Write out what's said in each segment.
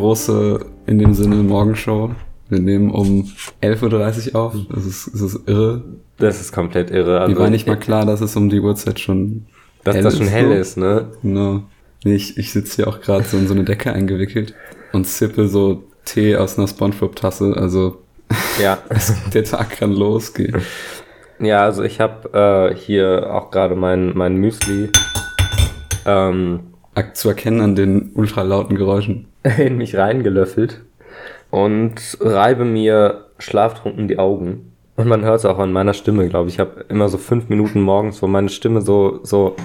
große, in dem Sinne, Morgenshow. Wir nehmen um 11.30 Uhr auf. Das ist, das ist irre. Das ist komplett irre. Also Mir war nicht mal klar, dass es um die Uhrzeit schon dass hell das schon ist, hell so. ist, ne? Genau. Nee, ich, ich sitze hier auch gerade so in so eine Decke eingewickelt und sippe so Tee aus einer Spongebob-Tasse. Also ja. der Tag kann losgehen. Ja, also ich habe äh, hier auch gerade mein, mein Müsli ähm, zu erkennen an den ultralauten Geräuschen in mich reingelöffelt und reibe mir schlaftrunken die Augen. Und man hört es auch an meiner Stimme, glaube ich. Ich habe immer so fünf Minuten morgens, wo meine Stimme so, so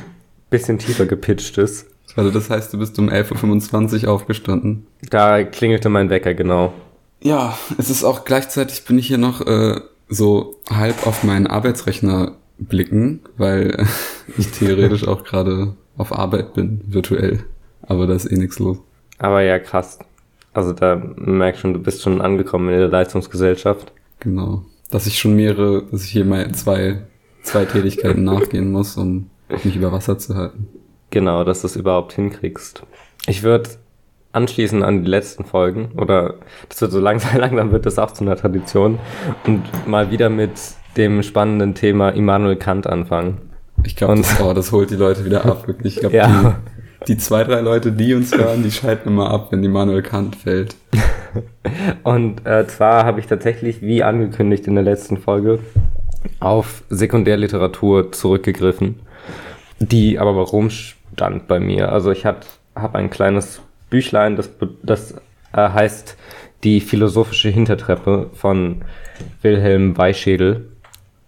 bisschen tiefer gepitcht ist. Also das heißt, du bist um 11.25 Uhr aufgestanden? Da klingelte mein Wecker, genau. Ja, es ist auch gleichzeitig bin ich hier noch äh, so halb auf meinen Arbeitsrechner blicken, weil ich theoretisch auch gerade auf Arbeit bin, virtuell. Aber da ist eh nichts los. Aber ja, krass. Also da merkst schon, du bist schon angekommen in der Leistungsgesellschaft. Genau. Dass ich schon mehrere, dass ich hier mal zwei, zwei Tätigkeiten nachgehen muss, um mich über Wasser zu halten. Genau, dass du es überhaupt hinkriegst. Ich würde anschließen an die letzten Folgen, oder das wird so langsam, langsam wird das auch zu einer Tradition, und mal wieder mit dem spannenden Thema Immanuel Kant anfangen. Ich glaube, das, oh, das holt die Leute wieder ab, wirklich. Ich glaube, ja. die, die zwei, drei Leute, die uns hören, die schalten immer ab, wenn Immanuel Kant fällt. und äh, zwar habe ich tatsächlich, wie angekündigt in der letzten Folge, auf Sekundärliteratur zurückgegriffen, die aber rumstand bei mir. Also ich habe ein kleines Büchlein, das, das äh, heißt Die philosophische Hintertreppe von Wilhelm Weischädel.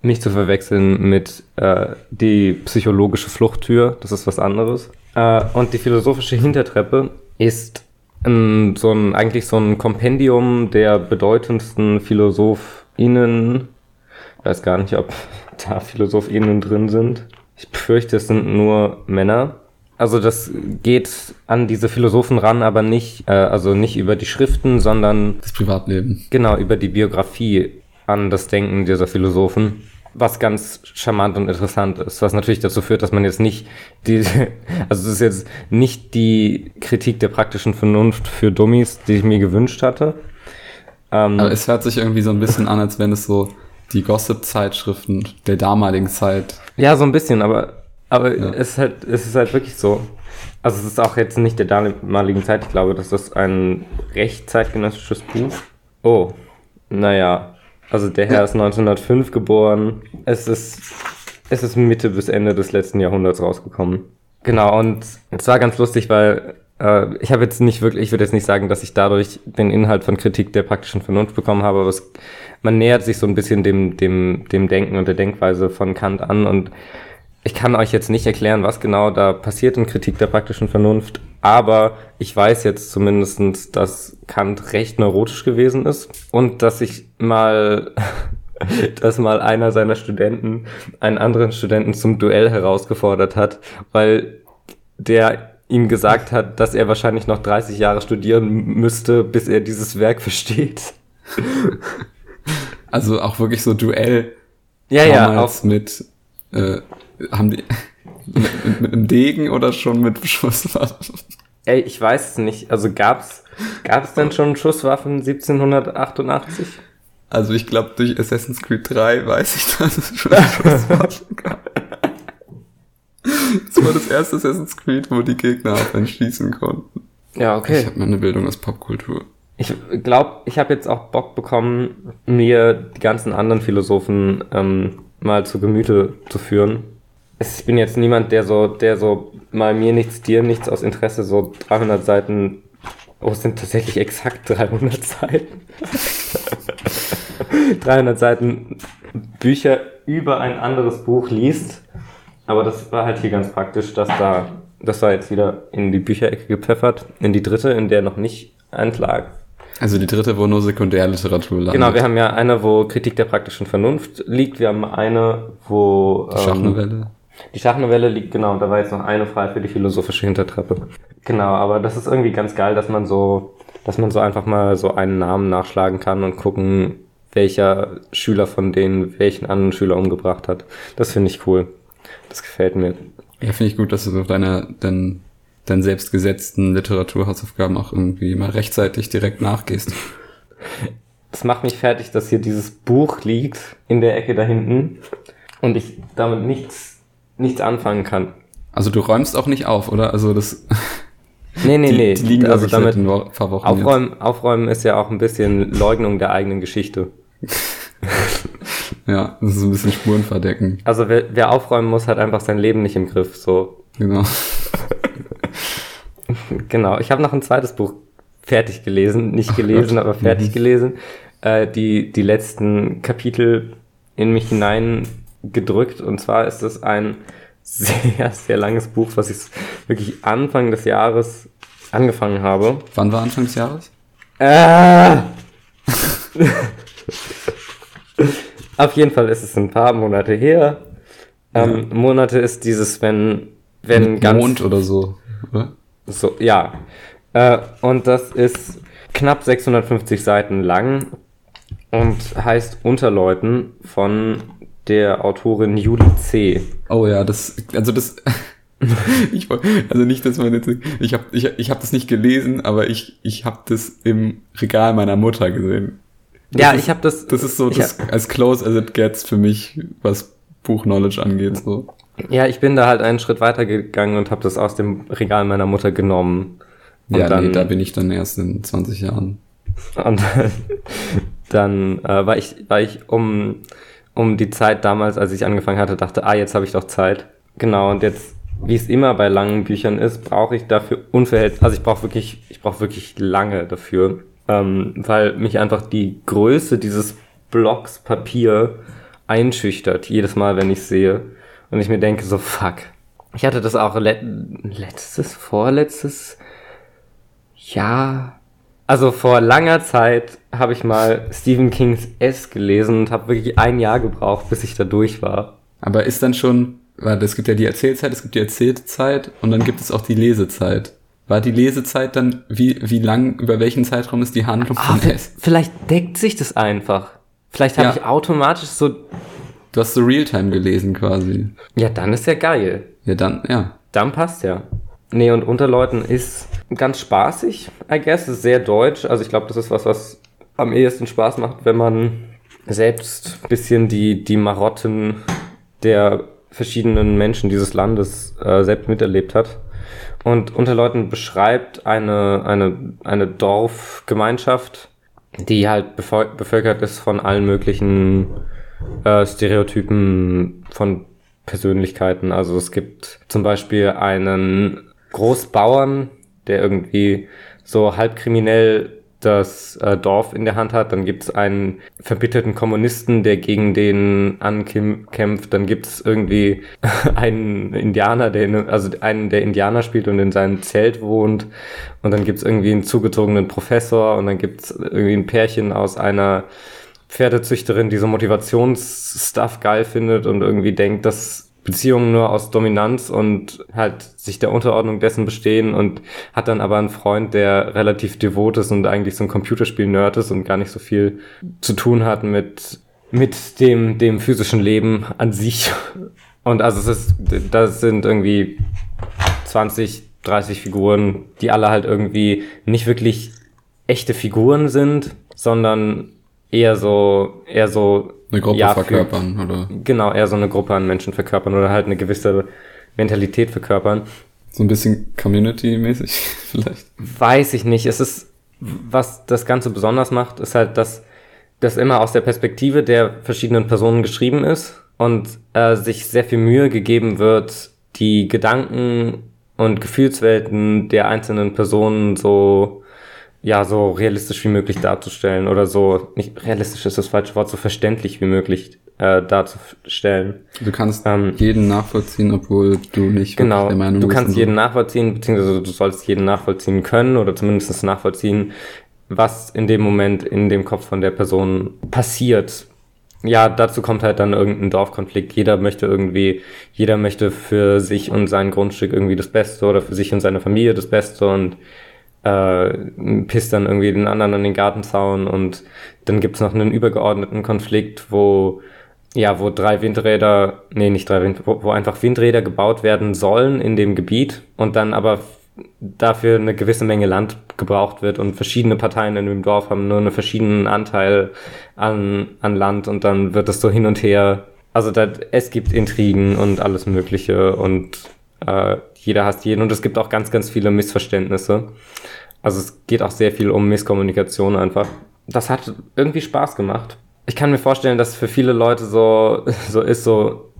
Nicht zu verwechseln mit äh, Die psychologische Fluchttür, das ist was anderes. Äh, und die philosophische Hintertreppe ist ähm, so ein, eigentlich so ein Kompendium der bedeutendsten PhilosophInnen. Ich weiß gar nicht, ob da PhilosophInnen drin sind. Ich befürchte, es sind nur Männer. Also das geht an diese Philosophen ran, aber nicht, äh, also nicht über die Schriften, sondern das Privatleben. Genau, über die Biografie an das Denken dieser Philosophen. Was ganz charmant und interessant ist, was natürlich dazu führt, dass man jetzt nicht die, also es ist jetzt nicht die Kritik der praktischen Vernunft für Dummies, die ich mir gewünscht hatte. Ähm, aber es hört sich irgendwie so ein bisschen an, als wenn es so die Gossip-Zeitschriften der damaligen Zeit. Ja, so ein bisschen, aber aber ja. es, ist halt, es ist halt wirklich so. Also es ist auch jetzt nicht der damaligen Zeit. Ich glaube, das ist ein recht zeitgenössisches Buch. Oh, naja. Also der Herr ist 1905 geboren. Es ist, es ist Mitte bis Ende des letzten Jahrhunderts rausgekommen. Genau, und es war ganz lustig, weil äh, ich habe jetzt nicht wirklich, ich würde jetzt nicht sagen, dass ich dadurch den Inhalt von Kritik der praktischen Vernunft bekommen habe, aber es, man nähert sich so ein bisschen dem, dem, dem Denken und der Denkweise von Kant an und ich kann euch jetzt nicht erklären, was genau da passiert in Kritik der praktischen Vernunft, aber ich weiß jetzt zumindestens, dass Kant recht neurotisch gewesen ist und dass ich mal, dass mal einer seiner Studenten einen anderen Studenten zum Duell herausgefordert hat, weil der ihm gesagt hat, dass er wahrscheinlich noch 30 Jahre studieren müsste, bis er dieses Werk versteht. Also auch wirklich so Duell. Ja, ja, auch mit äh, haben die mit, mit einem Degen oder schon mit Schusswaffen? Ey, ich weiß es nicht. Also gab's gab's denn schon Schusswaffen 1788? Also ich glaube durch Assassin's Creed 3 weiß ich, dass es schon Schusswaffen gab. Das war das erste Assassin's Creed, wo die Gegner auf einen schießen konnten. Ja, okay. Ich habe meine Bildung aus Popkultur. Ich glaube, ich habe jetzt auch Bock bekommen, mir die ganzen anderen Philosophen ähm, mal zu Gemüte zu führen ich bin jetzt niemand, der so, der so mal mir nichts, dir nichts aus Interesse so 300 Seiten, oh, es sind tatsächlich exakt 300 Seiten. 300 Seiten Bücher über ein anderes Buch liest. Aber das war halt hier ganz praktisch, dass da, das war jetzt wieder in die Bücherecke gepfeffert, in die dritte, in der noch nicht eins lag. Also die dritte, wo nur Sekundärliteratur lag. Genau, wir haben ja eine, wo Kritik der praktischen Vernunft liegt. Wir haben eine, wo... Die Schachnovelle. Ähm, die Schachnovelle liegt, genau, da war jetzt noch eine frei für die philosophische Hintertreppe. Genau, aber das ist irgendwie ganz geil, dass man so, dass man so einfach mal so einen Namen nachschlagen kann und gucken, welcher Schüler von denen welchen anderen Schüler umgebracht hat. Das finde ich cool. Das gefällt mir. Ja, finde ich gut, dass du so deine, dein, deinen selbstgesetzten Literaturhausaufgaben auch irgendwie mal rechtzeitig direkt nachgehst. Es macht mich fertig, dass hier dieses Buch liegt in der Ecke da hinten und ich damit nichts, nichts anfangen kann. Also du räumst auch nicht auf, oder? Also das. Nee, nee, die, nee. Die liegen also damit ein paar Wochen aufräumen, aufräumen ist ja auch ein bisschen Leugnung der eigenen Geschichte. ja, das ist ein bisschen Spuren verdecken. Also wer, wer aufräumen muss, hat einfach sein Leben nicht im Griff. So. Genau. genau. Ich habe noch ein zweites Buch fertig gelesen, nicht gelesen, aber fertig Mhm. gelesen. Äh, die die letzten Kapitel in mich hinein gedrückt. Und zwar ist es ein sehr, sehr langes Buch, was ich wirklich Anfang des Jahres angefangen habe. Wann war Anfang des Jahres? Äh. Auf jeden Fall ist es ein paar Monate her. Ähm, Monate ist dieses, wenn, wenn Mit ganz. Mond oder so, oder? So, ja. Äh, und das ist knapp 650 Seiten lang und heißt Unterleuten von der Autorin Julie C. Oh ja, das, also das, ich, also nicht, dass man jetzt, ich habe ich, ich hab das nicht gelesen, aber ich, ich habe das im Regal meiner Mutter gesehen. Das ja, ist, ich habe das. Das ist so das, as close as it gets für mich, was Buch-Knowledge angeht, so. Ja, ich bin da halt einen Schritt weiter gegangen und habe das aus dem Regal meiner Mutter genommen. Und ja, dann, nee, da bin ich dann erst in 20 Jahren. Und dann äh, war ich, war ich um, um die Zeit damals, als ich angefangen hatte, dachte, ah, jetzt habe ich doch Zeit. Genau, und jetzt, wie es immer bei langen Büchern ist, brauche ich dafür unverhältnismäßig, also ich brauche wirklich, ich brauche wirklich lange dafür, ähm, weil mich einfach die Größe dieses Blocks Papier einschüchtert, jedes Mal, wenn ich sehe. Und ich mir denke, so fuck. Ich hatte das auch le letztes, vorletztes Jahr. Also vor langer Zeit habe ich mal Stephen Kings S gelesen und habe wirklich ein Jahr gebraucht, bis ich da durch war. Aber ist dann schon, weil es gibt ja die Erzählzeit, es gibt die Erzählzeit und dann gibt es auch die Lesezeit. War die Lesezeit dann, wie, wie lang, über welchen Zeitraum ist die Handlung Ah, von S? vielleicht deckt sich das einfach. Vielleicht habe Ja. ich automatisch so. Du hast so Realtime gelesen quasi. Ja, dann ist ja geil. Ja, dann, ja. Dann passt ja. Nee, und Unterleuten ist ganz spaßig, I guess. Ist sehr deutsch. Also ich glaube, das ist was, was am ehesten Spaß macht, wenn man selbst bisschen die, die Marotten der verschiedenen Menschen dieses Landes äh, selbst miterlebt hat. Und Unterleuten beschreibt eine, eine, eine Dorfgemeinschaft, die halt bevö- bevölkert ist von allen möglichen äh, Stereotypen von Persönlichkeiten. Also es gibt zum Beispiel einen Großbauern, der irgendwie so halbkriminell das äh, Dorf in der Hand hat. Dann gibt es einen verbitterten Kommunisten, der gegen den ankämpft. Dann gibt es irgendwie einen Indianer, der in, also einen, der Indianer spielt und in seinem Zelt wohnt. Und dann gibt es irgendwie einen zugezogenen Professor und dann gibt es irgendwie ein Pärchen aus einer Pferdezüchterin, die so Motivationsstuff geil findet und irgendwie denkt, dass Beziehungen nur aus Dominanz und halt sich der Unterordnung dessen bestehen und hat dann aber einen Freund, der relativ devot ist und eigentlich so ein Computerspiel-Nerd ist und gar nicht so viel zu tun hat mit, mit dem, dem physischen Leben an sich. Und also es ist, das sind irgendwie 20, 30 Figuren, die alle halt irgendwie nicht wirklich echte Figuren sind, sondern eher so, eher so Eine Gruppe Ja, für- verkörpern, oder? genau, eher so eine Gruppe an Menschen verkörpern oder halt eine gewisse Mentalität verkörpern. So ein bisschen Community-mäßig vielleicht. Weiß ich nicht. Es ist, was das Ganze besonders macht, ist halt, dass das immer aus der Perspektive der verschiedenen Personen geschrieben ist und äh, sich sehr viel Mühe gegeben wird, die Gedanken und Gefühlswelten der einzelnen Personen so ja so realistisch wie möglich darzustellen oder so nicht realistisch ist das falsche Wort so verständlich wie möglich äh, darzustellen. Du kannst Ähm, jeden nachvollziehen, obwohl du nicht Genau, der Meinung du bist. kannst und so. jeden nachvollziehen, beziehungsweise du sollst jeden nachvollziehen können oder zumindest nachvollziehen, was in dem Moment in dem Kopf von der Person passiert. Ja, dazu kommt halt dann irgendein Dorfkonflikt. Jeder möchte irgendwie, jeder möchte für sich und sein Grundstück irgendwie das Beste oder für sich und seine Familie das Beste und äh, pisst dann irgendwie den anderen an den Gartenzaun und dann gibt's noch einen übergeordneten Konflikt, wo ja, wo drei Windräder, nee, nicht drei Wind, wo, wo einfach Windräder gebaut werden sollen in dem Gebiet und dann aber dafür eine gewisse Menge Land gebraucht wird und verschiedene Parteien in dem Dorf haben nur einen verschiedenen Anteil an, an Land und dann wird es so hin und her. Also da, es gibt Intrigen und alles Mögliche und äh, jeder hasst jeden und es gibt auch ganz, ganz viele Missverständnisse. Also es geht auch sehr viel um Misskommunikation einfach. Das hat irgendwie Spaß gemacht. Ich kann mir vorstellen, dass für viele Leute so, so ist, so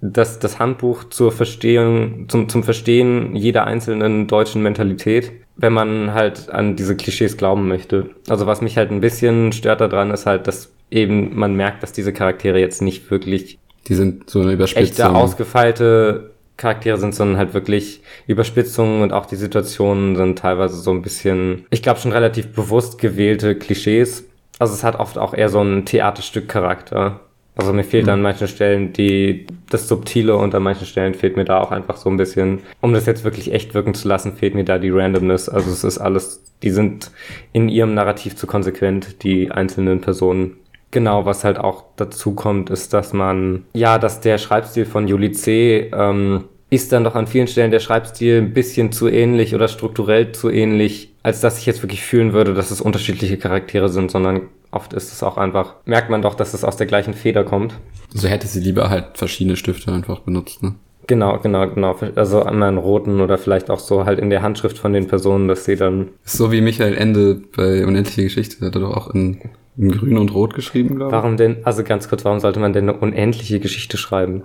dass das Handbuch zur Verstehung, zum, zum Verstehen jeder einzelnen deutschen Mentalität, wenn man halt an diese Klischees glauben möchte. Also was mich halt ein bisschen stört daran, ist halt, dass eben man merkt, dass diese Charaktere jetzt nicht wirklich die sind so eine Überspitzung. echte ausgefeilte Charaktere sind, sondern halt wirklich Überspitzungen und auch die Situationen sind teilweise so ein bisschen, ich glaube schon relativ bewusst gewählte Klischees. Also es hat oft auch eher so einen Theaterstück-Charakter. Also mir fehlt mhm. an manchen Stellen die, das Subtile und an manchen Stellen fehlt mir da auch einfach so ein bisschen, um das jetzt wirklich echt wirken zu lassen, fehlt mir da die Randomness. Also es ist alles, die sind in ihrem Narrativ zu konsequent, die einzelnen Personen. Genau, was halt auch dazu kommt, ist, dass man, ja, dass der Schreibstil von Juli C. Ähm, ist dann doch an vielen Stellen der Schreibstil ein bisschen zu ähnlich oder strukturell zu ähnlich, als dass ich jetzt wirklich fühlen würde, dass es unterschiedliche Charaktere sind, sondern oft ist es auch einfach, merkt man doch, dass es aus der gleichen Feder kommt. So also hätte sie lieber halt verschiedene Stifte einfach benutzt, ne? Genau, genau, genau. Also einmal einen roten oder vielleicht auch so halt in der Handschrift von den Personen, dass sie dann. So wie Michael Ende bei Unendliche Geschichte, hat er doch auch in, in Grün und Rot geschrieben, glaube ich. Warum denn, also ganz kurz, warum sollte man denn eine unendliche Geschichte schreiben?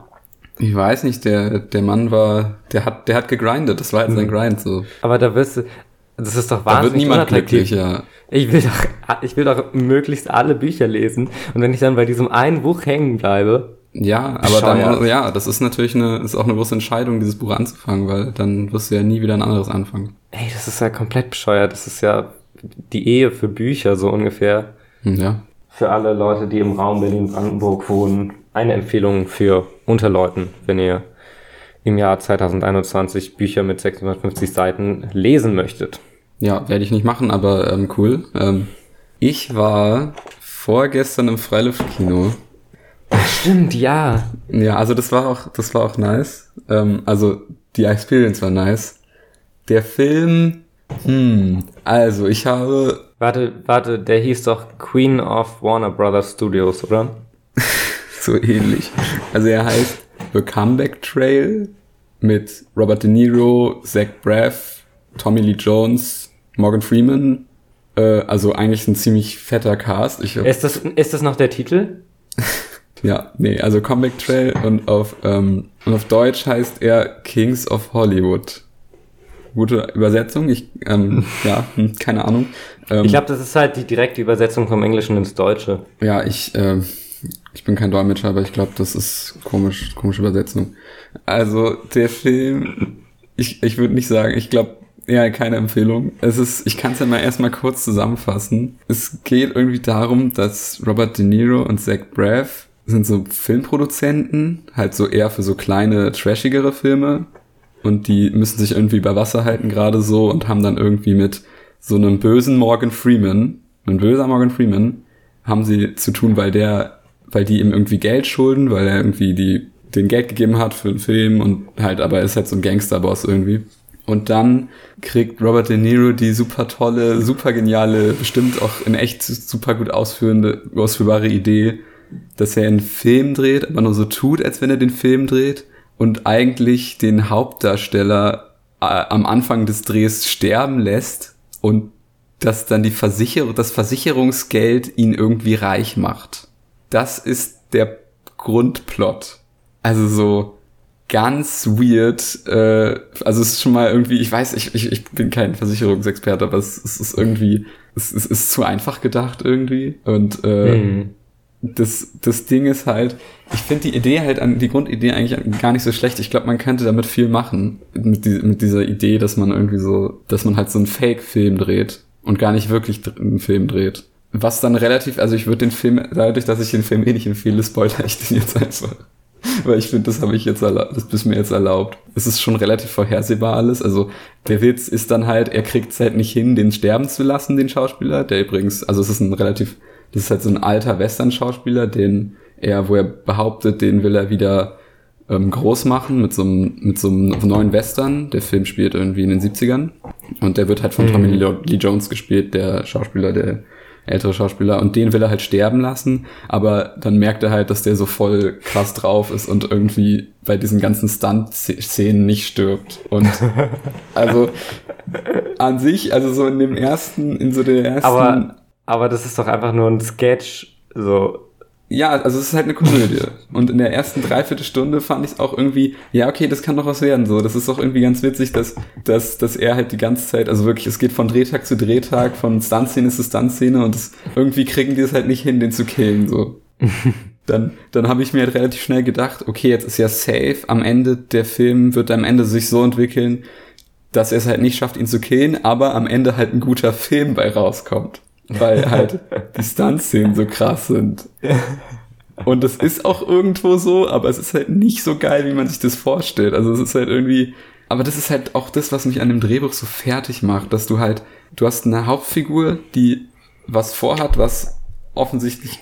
Ich weiß nicht, der, der Mann war, der hat, der hat gegrindet, das war halt mhm. sein Grind, so. Aber da wirst du, das ist doch wahnsinnig Da wird niemand glücklich, ja. Ich will doch, ich will doch möglichst alle Bücher lesen. Und wenn ich dann bei diesem einen Buch hängen bleibe. Ja, aber dann, ja, das ist natürlich eine, ist auch eine große Entscheidung, dieses Buch anzufangen, weil dann wirst du ja nie wieder ein anderes anfangen. Ey, das ist ja komplett bescheuert. Das ist ja die Ehe für Bücher, so ungefähr. Ja. Für alle Leute, die im Raum Berlin-Brandenburg wohnen, eine Empfehlung für Unterleuten, wenn ihr im Jahr 2021 Bücher mit 650 Seiten lesen möchtet. Ja, werde ich nicht machen, aber ähm, cool. Ähm, ich war vorgestern im Freiluftkino. Stimmt, ja. Ja, also das war auch, das war auch nice. Ähm, also die Experience war nice. Der Film, hm, also ich habe. Warte, warte, der hieß doch Queen of Warner Brothers Studios, oder? so ähnlich. Also er heißt The Comeback Trail mit Robert De Niro, Zach Braff, Tommy Lee Jones, Morgan Freeman. Äh, also eigentlich ein ziemlich fetter Cast. Ich, ist, das, ist das noch der Titel? ja, nee, also Comic Trail und auf, ähm, und auf Deutsch heißt er Kings of Hollywood. Gute Übersetzung, ich, ähm, ja, hm, keine Ahnung. Ähm, ich glaube, das ist halt die direkte Übersetzung vom Englischen ins Deutsche. Ja, ich, äh, ich bin kein Dolmetscher, aber ich glaube, das ist komisch, komische Übersetzung. Also der Film, ich, ich würde nicht sagen, ich glaube, ja, keine Empfehlung. Es ist, ich kann es ja mal erstmal kurz zusammenfassen. Es geht irgendwie darum, dass Robert De Niro und Zach Braff sind so Filmproduzenten, halt so eher für so kleine, trashigere Filme. Und die müssen sich irgendwie bei Wasser halten gerade so und haben dann irgendwie mit so einem bösen Morgan Freeman, ein böser Morgan Freeman, haben sie zu tun, weil der, weil die ihm irgendwie Geld schulden, weil er irgendwie die, den Geld gegeben hat für den Film und halt, aber er ist halt so ein Gangsterboss irgendwie. Und dann kriegt Robert De Niro die super tolle, super geniale, bestimmt auch in echt super gut ausführende, ausführbare Idee, dass er einen Film dreht, aber nur so tut, als wenn er den Film dreht und eigentlich den Hauptdarsteller äh, am Anfang des Drehs sterben lässt und dass dann die Versicherung, das Versicherungsgeld ihn irgendwie reich macht. Das ist der Grundplot. Also so, ganz weird. Äh, also es ist schon mal irgendwie, ich weiß, ich, ich, ich bin kein Versicherungsexperte, aber es, es ist irgendwie, es, es ist zu einfach gedacht irgendwie. Und äh, mhm. Das, das Ding ist halt, ich finde die Idee halt an, die Grundidee eigentlich gar nicht so schlecht. Ich glaube, man könnte damit viel machen. Mit, die, mit dieser Idee, dass man irgendwie so, dass man halt so einen Fake-Film dreht und gar nicht wirklich einen Film dreht. Was dann relativ, also ich würde den Film, dadurch, dass ich den Film eh nicht empfehle, spoiler ich den jetzt einfach. Weil ich finde, das habe ich jetzt erlaubt, das bist mir jetzt erlaubt. Es ist schon relativ vorhersehbar alles. Also der Witz ist dann halt, er kriegt es halt nicht hin, den sterben zu lassen, den Schauspieler. Der übrigens, also es ist ein relativ, das ist halt so ein alter Western-Schauspieler, den er, wo er behauptet, den will er wieder ähm, groß machen mit so, einem, mit so einem neuen Western. Der Film spielt irgendwie in den 70ern. Und der wird halt von mhm. Tommy Lee Jones gespielt, der Schauspieler, der ältere Schauspieler. Und den will er halt sterben lassen. Aber dann merkt er halt, dass der so voll krass drauf ist und irgendwie bei diesen ganzen Stunt-Szenen nicht stirbt. Und also an sich, also so in dem ersten, in so der ersten. Aber, aber das ist doch einfach nur ein Sketch. So, ja, also es ist halt eine Komödie. Und in der ersten Dreiviertelstunde fand ich es auch irgendwie, ja, okay, das kann doch was werden. So, das ist auch irgendwie ganz witzig, dass, dass, dass er halt die ganze Zeit, also wirklich, es geht von Drehtag zu Drehtag, von Stuntszene zu Stuntszene und das, irgendwie kriegen die es halt nicht hin, den zu killen. So. dann, dann habe ich mir halt relativ schnell gedacht, okay, jetzt ist ja safe, am Ende der Film wird am Ende sich so entwickeln, dass er es halt nicht schafft, ihn zu killen, aber am Ende halt ein guter Film bei rauskommt weil halt die Stunt-Szenen so krass sind. Und das ist auch irgendwo so, aber es ist halt nicht so geil, wie man sich das vorstellt. Also es ist halt irgendwie, aber das ist halt auch das, was mich an dem Drehbuch so fertig macht, dass du halt, du hast eine Hauptfigur, die was vorhat, was offensichtlich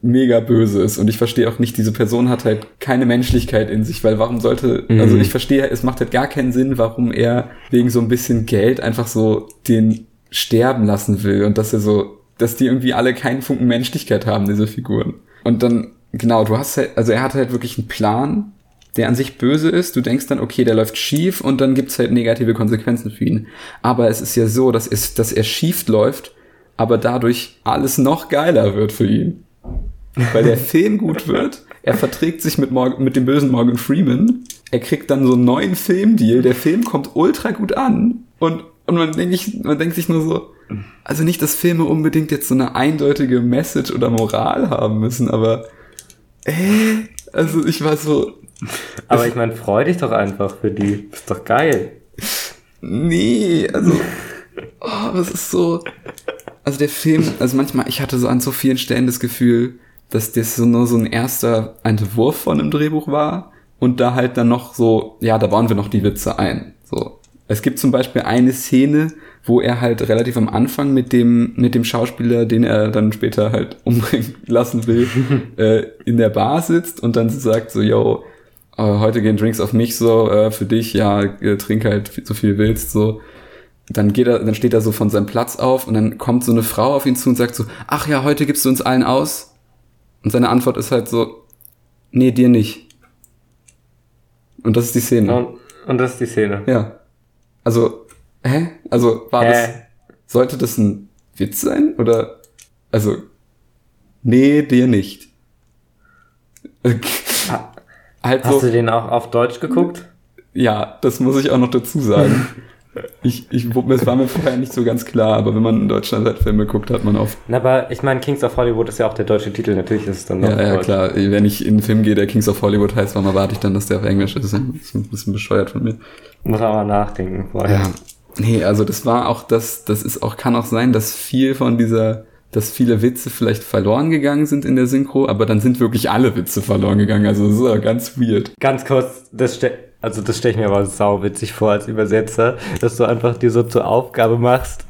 mega böse ist und ich verstehe auch nicht, diese Person hat halt keine Menschlichkeit in sich, weil warum sollte, mhm. also ich verstehe, es macht halt gar keinen Sinn, warum er wegen so ein bisschen Geld einfach so den sterben lassen will und dass er so, dass die irgendwie alle keinen Funken Menschlichkeit haben, diese Figuren. Und dann, genau, du hast halt, also er hat halt wirklich einen Plan, der an sich böse ist. Du denkst dann, okay, der läuft schief und dann gibt's halt negative Konsequenzen für ihn. Aber es ist ja so, dass, es, dass er schief läuft, aber dadurch alles noch geiler wird für ihn. Weil der Film gut wird, er verträgt sich mit, Morgan, mit dem bösen Morgan Freeman, er kriegt dann so einen neuen Filmdeal, der Film kommt ultra gut an und und man, denk ich, man denkt sich nur so, also nicht, dass Filme unbedingt jetzt so eine eindeutige Message oder Moral haben müssen, aber äh, also ich war so. Aber ich meine, freu dich doch einfach für die. Ist doch geil. Nee, also. Oh, das ist so. Also der Film, also manchmal, ich hatte so an so vielen Stellen das Gefühl, dass das so nur so ein erster Entwurf von einem Drehbuch war und da halt dann noch so, ja, da bauen wir noch die Witze ein. Es gibt zum Beispiel eine Szene, wo er halt relativ am Anfang mit dem, mit dem Schauspieler, den er dann später halt umbringen lassen will, äh, in der Bar sitzt und dann sagt so, yo, äh, heute gehen Drinks auf mich so, äh, für dich, ja, äh, trink halt so viel willst, so. Dann geht er, dann steht er so von seinem Platz auf und dann kommt so eine Frau auf ihn zu und sagt so, ach ja, heute gibst du uns allen aus. Und seine Antwort ist halt so, nee, dir nicht. Und das ist die Szene. Und, und das ist die Szene. Ja. Also, hä? Also, war hä? das, sollte das ein Witz sein? Oder, also, nee, dir nicht. halt Hast so, du den auch auf Deutsch geguckt? Ja, das muss ich auch noch dazu sagen. Ich, ich, es war mir vorher nicht so ganz klar, aber wenn man in Deutschland halt Filme guckt, hat man oft. Na, aber ich meine, Kings of Hollywood ist ja auch der deutsche Titel, natürlich ist es dann noch. Ja, ja, Deutsch. klar. Wenn ich in einen Film gehe, der Kings of Hollywood heißt, warum erwarte ich dann, dass der auf Englisch ist? Das ist ein bisschen bescheuert von mir. Muss aber nachdenken vorher. Ja. Nee, also das war auch das, das ist auch, kann auch sein, dass viel von dieser, dass viele Witze vielleicht verloren gegangen sind in der Synchro, aber dann sind wirklich alle Witze verloren gegangen. Also das ist auch ganz weird. Ganz kurz, das steckt also das stelle ich mir aber sauwitzig vor als Übersetzer, dass du einfach dir so zur Aufgabe machst,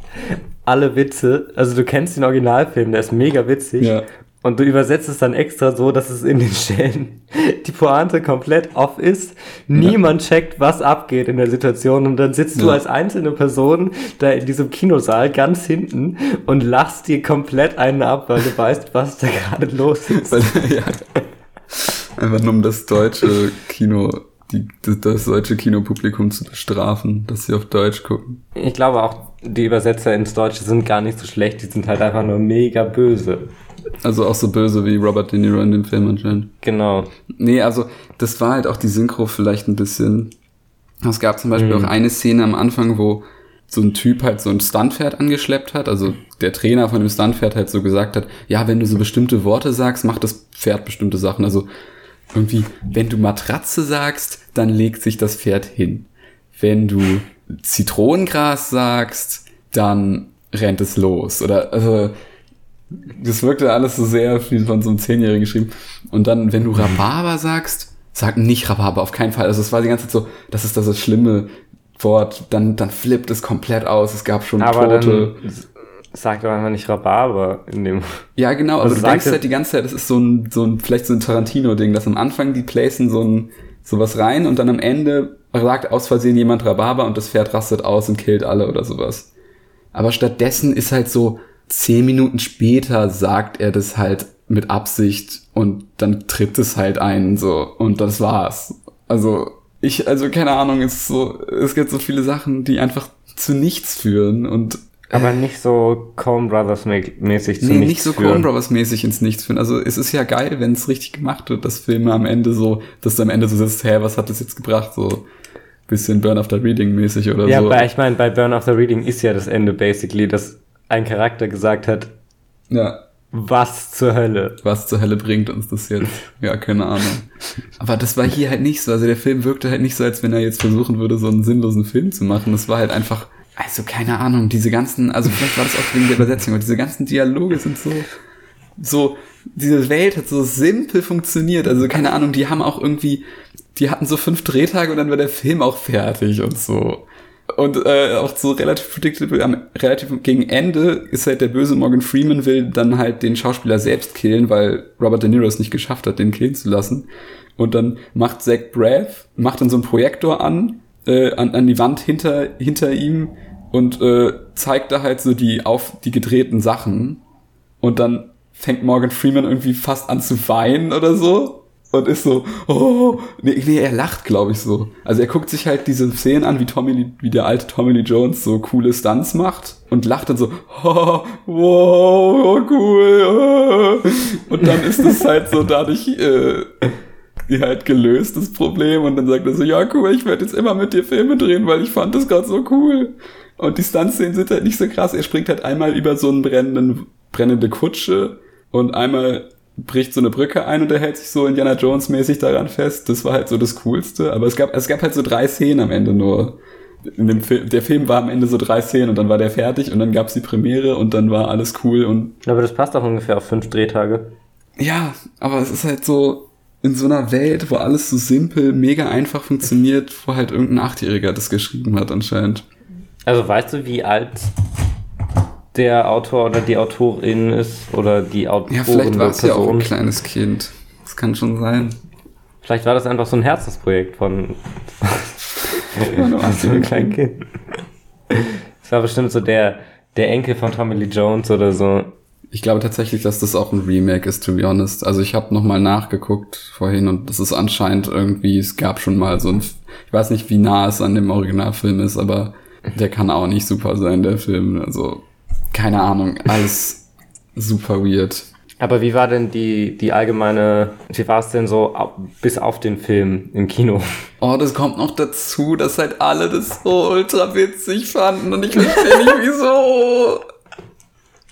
alle Witze, also du kennst den Originalfilm, der ist mega witzig. Ja. Und du übersetzt es dann extra so, dass es in den Stellen die Pointe komplett off ist. Niemand ja. checkt, was abgeht in der Situation. Und dann sitzt ja. du als einzelne Person da in diesem Kinosaal ganz hinten und lachst dir komplett einen ab, weil du weißt, was da gerade los ist. Weil, ja. Einfach nur um das deutsche Kino die, das deutsche Kinopublikum zu bestrafen, dass sie auf Deutsch gucken. Ich glaube auch, die Übersetzer ins Deutsche sind gar nicht so schlecht, die sind halt einfach nur mega böse. Also auch so böse wie Robert De Niro in dem Film anscheinend. Genau. Nee, also das war halt auch die Synchro vielleicht ein bisschen. Es gab zum Beispiel mhm. auch eine Szene am Anfang, wo so ein Typ halt so ein Stuntpferd angeschleppt hat. Also der Trainer von dem Stuntpferd halt so gesagt hat, ja, wenn du so bestimmte Worte sagst, macht das Pferd bestimmte Sachen. Also irgendwie, wenn du Matratze sagst, dann legt sich das Pferd hin. Wenn du Zitronengras sagst, dann rennt es los. Oder, also, das wirkte alles so sehr viel von so einem Zehnjährigen geschrieben. Und dann, wenn du Rhabarber sagst, sag nicht Rhabarber, auf keinen Fall. Also es war die ganze Zeit so, das ist das schlimme Wort, dann, dann flippt es komplett aus. Es gab schon Aber Tote. Dann Sag doch einfach nicht Rhabarber in dem. Ja, genau, aber also du denkst halt die ganze Zeit, das ist so ein, so ein, vielleicht so ein Tarantino-Ding, dass am Anfang die placen so ein, sowas rein und dann am Ende sagt aus Versehen jemand Rhabarber und das Pferd rastet aus und killt alle oder sowas. Aber stattdessen ist halt so, zehn Minuten später sagt er das halt mit Absicht und dann tritt es halt ein, so, und das war's. Also, ich, also keine Ahnung, es ist so, es gibt so viele Sachen, die einfach zu nichts führen und aber nicht so Coen Brothers mäßig zu nee, nichts nicht so Coen Brothers mäßig ins Nichts führen. Also es ist ja geil, wenn es richtig gemacht wird, dass Filme am Ende so, dass du am Ende so sitzt, hä, was hat das jetzt gebracht? So bisschen Burn After Reading mäßig oder ja, so. Ja, ich meine, bei Burn After Reading ist ja das Ende basically, dass ein Charakter gesagt hat, ja. Was zur Hölle? Was zur Hölle bringt uns das jetzt? Ja, keine Ahnung. Aber das war hier halt nicht so. Also der Film wirkte halt nicht so, als wenn er jetzt versuchen würde, so einen sinnlosen Film zu machen. Das war halt einfach, also keine Ahnung, diese ganzen, also vielleicht war das auch wegen der Übersetzung, aber diese ganzen Dialoge sind so, so, diese Welt hat so simpel funktioniert. Also keine Ahnung, die haben auch irgendwie, die hatten so fünf Drehtage und dann war der Film auch fertig und so. Und äh, auch so relativ predictable, am, relativ gegen Ende ist halt der böse Morgan Freeman will dann halt den Schauspieler selbst killen, weil Robert De Niro es nicht geschafft hat, den killen zu lassen. Und dann macht Zach Braff, macht dann so einen Projektor an, äh, an, an die Wand hinter, hinter ihm und äh, zeigt da halt so die auf die gedrehten Sachen. Und dann fängt Morgan Freeman irgendwie fast an zu weinen oder so und ist so, oh, nee, nee er lacht, glaube ich, so. Also er guckt sich halt diese Szenen an, wie Tommy, wie der alte Tommy Lee Jones so coole Stunts macht und lacht dann so, oh, wow, oh, cool. Oh. Und dann ist es halt so dadurch äh, halt gelöst, das Problem. Und dann sagt er so, ja, cool, ich werde jetzt immer mit dir Filme drehen, weil ich fand das gerade so cool. Und die Stuntszenen sind halt nicht so krass. Er springt halt einmal über so einen brennenden, brennende Kutsche und einmal bricht so eine Brücke ein und er hält sich so Indiana Jones mäßig daran fest. Das war halt so das Coolste. Aber es gab, es gab halt so drei Szenen am Ende nur. In dem Film, der Film war am Ende so drei Szenen und dann war der fertig und dann gab's die Premiere und dann war alles cool und. Aber das passt auch ungefähr auf fünf Drehtage. Ja, aber es ist halt so in so einer Welt, wo alles so simpel, mega einfach funktioniert, wo halt irgendein Achtjähriger das geschrieben hat anscheinend. Also weißt du, wie alt der Autor oder die Autorin ist oder die Autorin. Ja, vielleicht war es ja auch ein kleines Kind. Das kann schon sein. Vielleicht war das einfach so ein Herzensprojekt von, von einem kleinen Kind. Das war bestimmt so der, der Enkel von Tommy Lee Jones oder so. Ich glaube tatsächlich, dass das auch ein Remake ist, to be honest. Also ich habe nochmal nachgeguckt vorhin und das ist anscheinend irgendwie, es gab schon mal so ein, ich weiß nicht, wie nah es an dem Originalfilm ist, aber der kann auch nicht super sein, der Film. Also keine Ahnung, alles super weird. Aber wie war denn die, die allgemeine, wie war es denn so bis auf den Film im Kino? Oh, das kommt noch dazu, dass halt alle das so ultra witzig fanden und ich verstehe nicht wieso.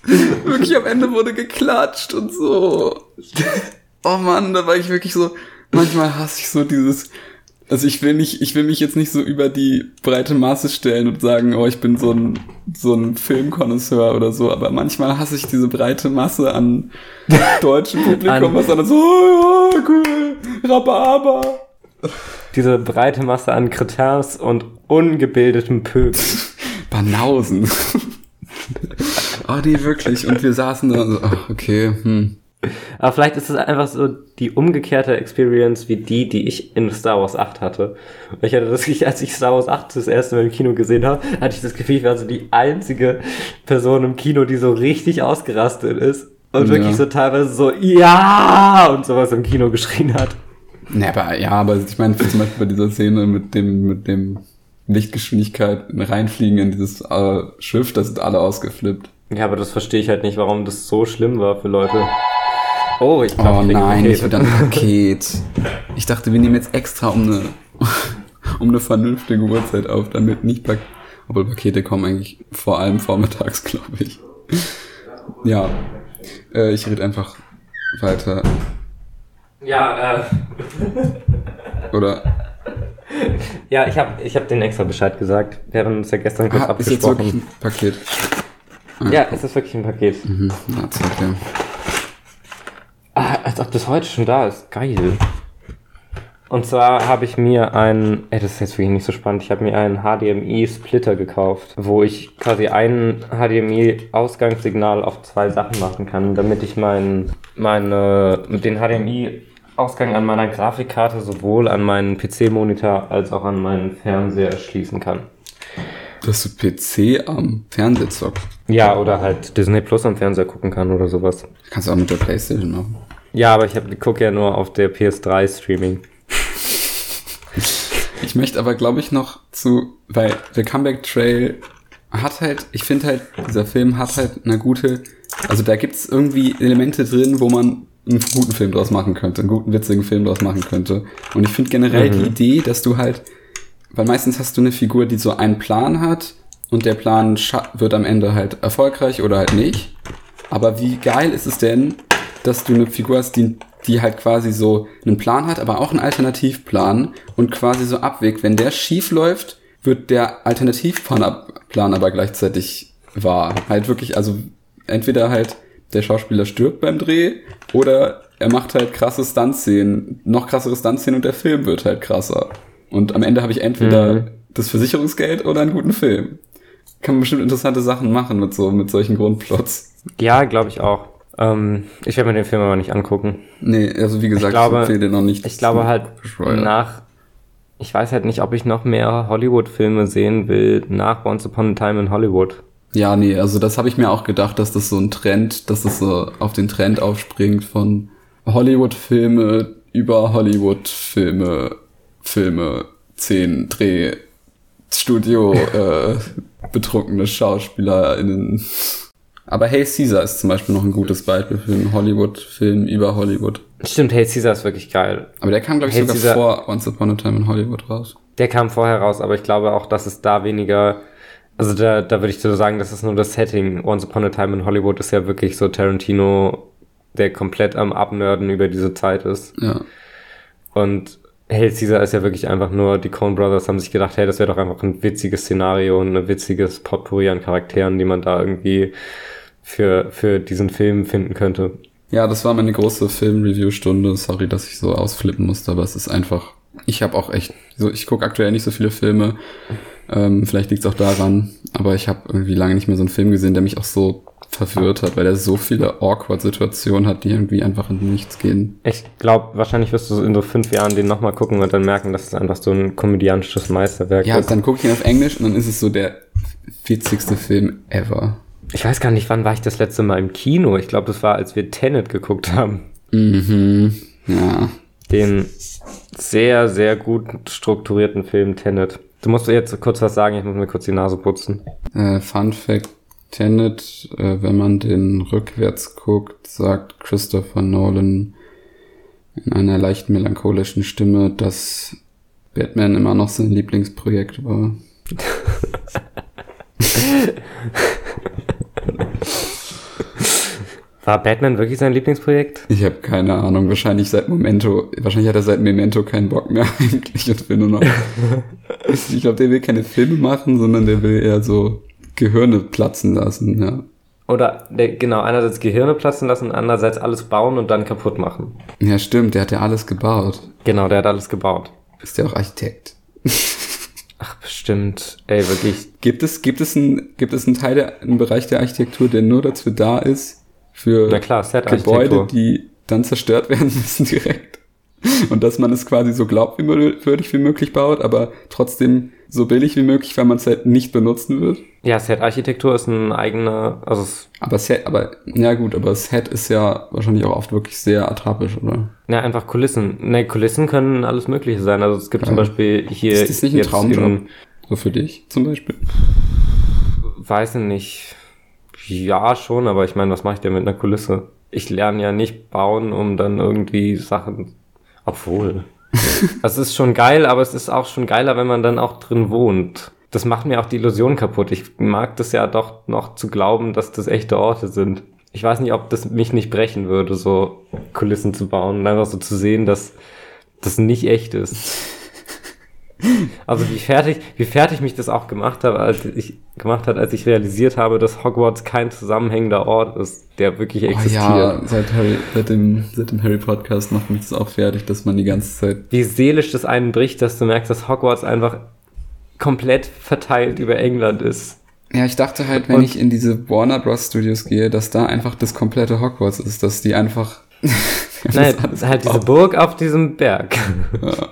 wirklich am Ende wurde geklatscht und so. Oh Mann, da war ich wirklich so, manchmal hasse ich so dieses, also ich will nicht, ich will mich jetzt nicht so über die breite Masse stellen und sagen, oh, ich bin so ein, so ein Filmkonnoisseur oder so, aber manchmal hasse ich diese breite Masse an deutschem Publikum, was dann so, oh, ja, cool, Rhabarber. Diese breite Masse an Kretins und ungebildetem Pöbel. Banausen. oh, die wirklich. Und wir saßen da und so, ach, okay, hm. Aber vielleicht ist es einfach so die umgekehrte Experience wie die, die ich in Star Wars 8 hatte. Ich hatte das, als ich Star Wars 8 das erste Mal im Kino gesehen habe, hatte ich das Gefühl, ich war so die einzige Person im Kino, die so richtig ausgerastet ist und ja. wirklich so teilweise so ja und sowas im Kino geschrien hat. Ja, aber ja, aber ich meine zum Beispiel bei dieser Szene mit dem mit dem Lichtgeschwindigkeit reinfliegen in dieses äh, Schiff, da sind alle ausgeflippt. Ja, aber das verstehe ich halt nicht, warum das so schlimm war für Leute. Oh, ich glaube, oh nein, nicht wieder ein Paket. Ich dachte, wir nehmen jetzt extra um eine, um eine vernünftige Uhrzeit auf, damit nicht Pak obwohl Pakete kommen eigentlich vor allem vormittags, glaube ich. Ja, äh, ich rede einfach weiter. Ja, äh. Oder? Ja, ich habe ich hab den extra Bescheid gesagt. Wir haben uns ja gestern kurz ah, abgesprochen. Ist jetzt wirklich ein Paket? Ah, ja, es ist wirklich ein Paket. Mhm, na, okay. Ah, als ob das heute schon da ist. Geil. Und zwar habe ich mir einen, ey, das ist jetzt wirklich nicht so spannend, ich habe mir einen HDMI-Splitter gekauft, wo ich quasi ein HDMI-Ausgangssignal auf zwei Sachen machen kann, damit ich mein, meine, den HDMI Ausgang an meiner Grafikkarte sowohl an meinen PC-Monitor als auch an meinen Fernseher schließen kann. Dass du PC am Fernseher zockst. Ja, oder halt Disney Plus am Fernseher gucken kann oder sowas. Kannst du auch mit der Playstation machen. Ja, aber ich gucke ja nur auf der PS3 Streaming. Ich möchte aber, glaube ich, noch zu, weil der Comeback Trail hat halt, ich finde halt, dieser Film hat halt eine gute, also da gibt's irgendwie Elemente drin, wo man einen guten Film draus machen könnte, einen guten, witzigen Film draus machen könnte. Und ich finde generell mhm. die Idee, dass du halt, weil meistens hast du eine Figur, die so einen Plan hat und der Plan wird am Ende halt erfolgreich oder halt nicht. Aber wie geil ist es denn, dass du eine Figur hast, die, die halt quasi so einen Plan hat, aber auch einen Alternativplan und quasi so abwägt. Wenn der schief läuft, wird der Alternativplan aber gleichzeitig wahr. Halt wirklich, also entweder halt der Schauspieler stirbt beim Dreh oder er macht halt krasse Stuntszenen, noch krassere Stuntszenen und der Film wird halt krasser. Und am Ende habe ich entweder mhm. das Versicherungsgeld oder einen guten Film. Kann man bestimmt interessante Sachen machen mit so, mit solchen Grundplots. Ja, glaube ich auch. Ähm, ich werde mir den Film aber nicht angucken. Nee, also wie gesagt, ich, glaube, ich den noch nicht. Ich glaube halt nach, ich weiß halt nicht, ob ich noch mehr Hollywood-Filme sehen will nach Once Upon a Time in Hollywood. Ja, nee, also das habe ich mir auch gedacht, dass das so ein Trend, dass das so auf den Trend aufspringt von Hollywood-Filme über Hollywood-Filme, Filme, 10 Dreh, Studio, äh, betrunkene SchauspielerInnen. Aber Hey Caesar ist zum Beispiel noch ein gutes Beispiel für einen Hollywood-Film über Hollywood. Stimmt, Hey Caesar ist wirklich geil. Aber der kam, glaube ich, hey sogar Caesar, vor Once Upon a Time in Hollywood raus. Der kam vorher raus, aber ich glaube auch, dass es da weniger also da, da würde ich so sagen, das ist nur das Setting. Once Upon a Time in Hollywood ist ja wirklich so Tarantino, der komplett am Abnörden über diese Zeit ist. Ja. Und Hail Caesar ist ja wirklich einfach nur, die Coen Brothers haben sich gedacht, hey, das wäre doch einfach ein witziges Szenario und ein witziges Potpourri an Charakteren, die man da irgendwie für, für diesen Film finden könnte. Ja, das war meine große Film-Review-Stunde. Sorry, dass ich so ausflippen musste, aber es ist einfach. Ich habe auch echt, so ich gucke aktuell nicht so viele Filme. Ähm, vielleicht liegt es auch daran, aber ich habe irgendwie lange nicht mehr so einen Film gesehen, der mich auch so verwirrt hat, weil er so viele awkward Situationen hat, die irgendwie einfach in nichts gehen. Ich glaube, wahrscheinlich wirst du in so fünf Jahren den nochmal gucken und dann merken, dass es einfach so ein komödiantisches Meisterwerk ja, ist. Ja, dann gucke ich ihn auf Englisch und dann ist es so der witzigste Film ever. Ich weiß gar nicht, wann war ich das letzte Mal im Kino? Ich glaube, das war, als wir Tenet geguckt haben. Mhm, ja. Den sehr, sehr gut strukturierten Film Tenet. Du musst jetzt kurz was sagen, ich muss mir kurz die Nase putzen. Äh, Fun Fact, Tenet, äh, wenn man den rückwärts guckt, sagt Christopher Nolan in einer leicht melancholischen Stimme, dass Batman immer noch sein Lieblingsprojekt war. War Batman wirklich sein Lieblingsprojekt? Ich habe keine Ahnung. Wahrscheinlich seit Memento. Wahrscheinlich hat er seit Memento keinen Bock mehr eigentlich und will nur noch. ich glaube, der will keine Filme machen, sondern der will eher so Gehirne platzen lassen, ja. Oder der, genau, einerseits Gehirne platzen lassen, andererseits alles bauen und dann kaputt machen. Ja, stimmt, der hat ja alles gebaut. Genau, der hat alles gebaut. Ist der auch Architekt? Ach, bestimmt. Ey, wirklich. Gibt es, gibt es einen, gibt es einen Teil der, einen Bereich der Architektur, der nur dazu da ist, für klar, Gebäude, die dann zerstört werden müssen direkt. Und dass man es quasi so glaubwürdig wie möglich baut, aber trotzdem so billig wie möglich, weil man es halt nicht benutzen wird. Ja, Set-Architektur ist ein eigener, also aber Set, aber ja gut, aber Set ist ja wahrscheinlich auch oft wirklich sehr attrapisch, oder? Ja, einfach Kulissen. Ne, Kulissen können alles Mögliche sein. Also es gibt ja. zum Beispiel hier. Ist das nicht ein Traumjob? so für dich zum Beispiel? Weiß ich nicht. Ja, schon, aber ich meine, was mache ich denn mit einer Kulisse? Ich lerne ja nicht bauen, um dann irgendwie Sachen. Obwohl. Es ist schon geil, aber es ist auch schon geiler, wenn man dann auch drin wohnt. Das macht mir auch die Illusion kaputt. Ich mag das ja doch noch zu glauben, dass das echte Orte sind. Ich weiß nicht, ob das mich nicht brechen würde, so Kulissen zu bauen und einfach so zu sehen, dass das nicht echt ist. Also wie fertig, wie fertig mich das auch gemacht hat, als ich gemacht hat, als ich realisiert habe, dass Hogwarts kein zusammenhängender Ort ist, der wirklich existiert. Oh ja, seit, Harry, seit, dem, seit dem Harry Podcast macht mich das auch fertig, dass man die ganze Zeit. Wie seelisch das einen bricht, dass du merkst, dass Hogwarts einfach komplett verteilt über England ist. Ja, ich dachte halt, wenn Und ich in diese Warner Bros. Studios gehe, dass da einfach das komplette Hogwarts ist, dass die einfach Nein, halt diese Burg auf diesem Berg. Ja.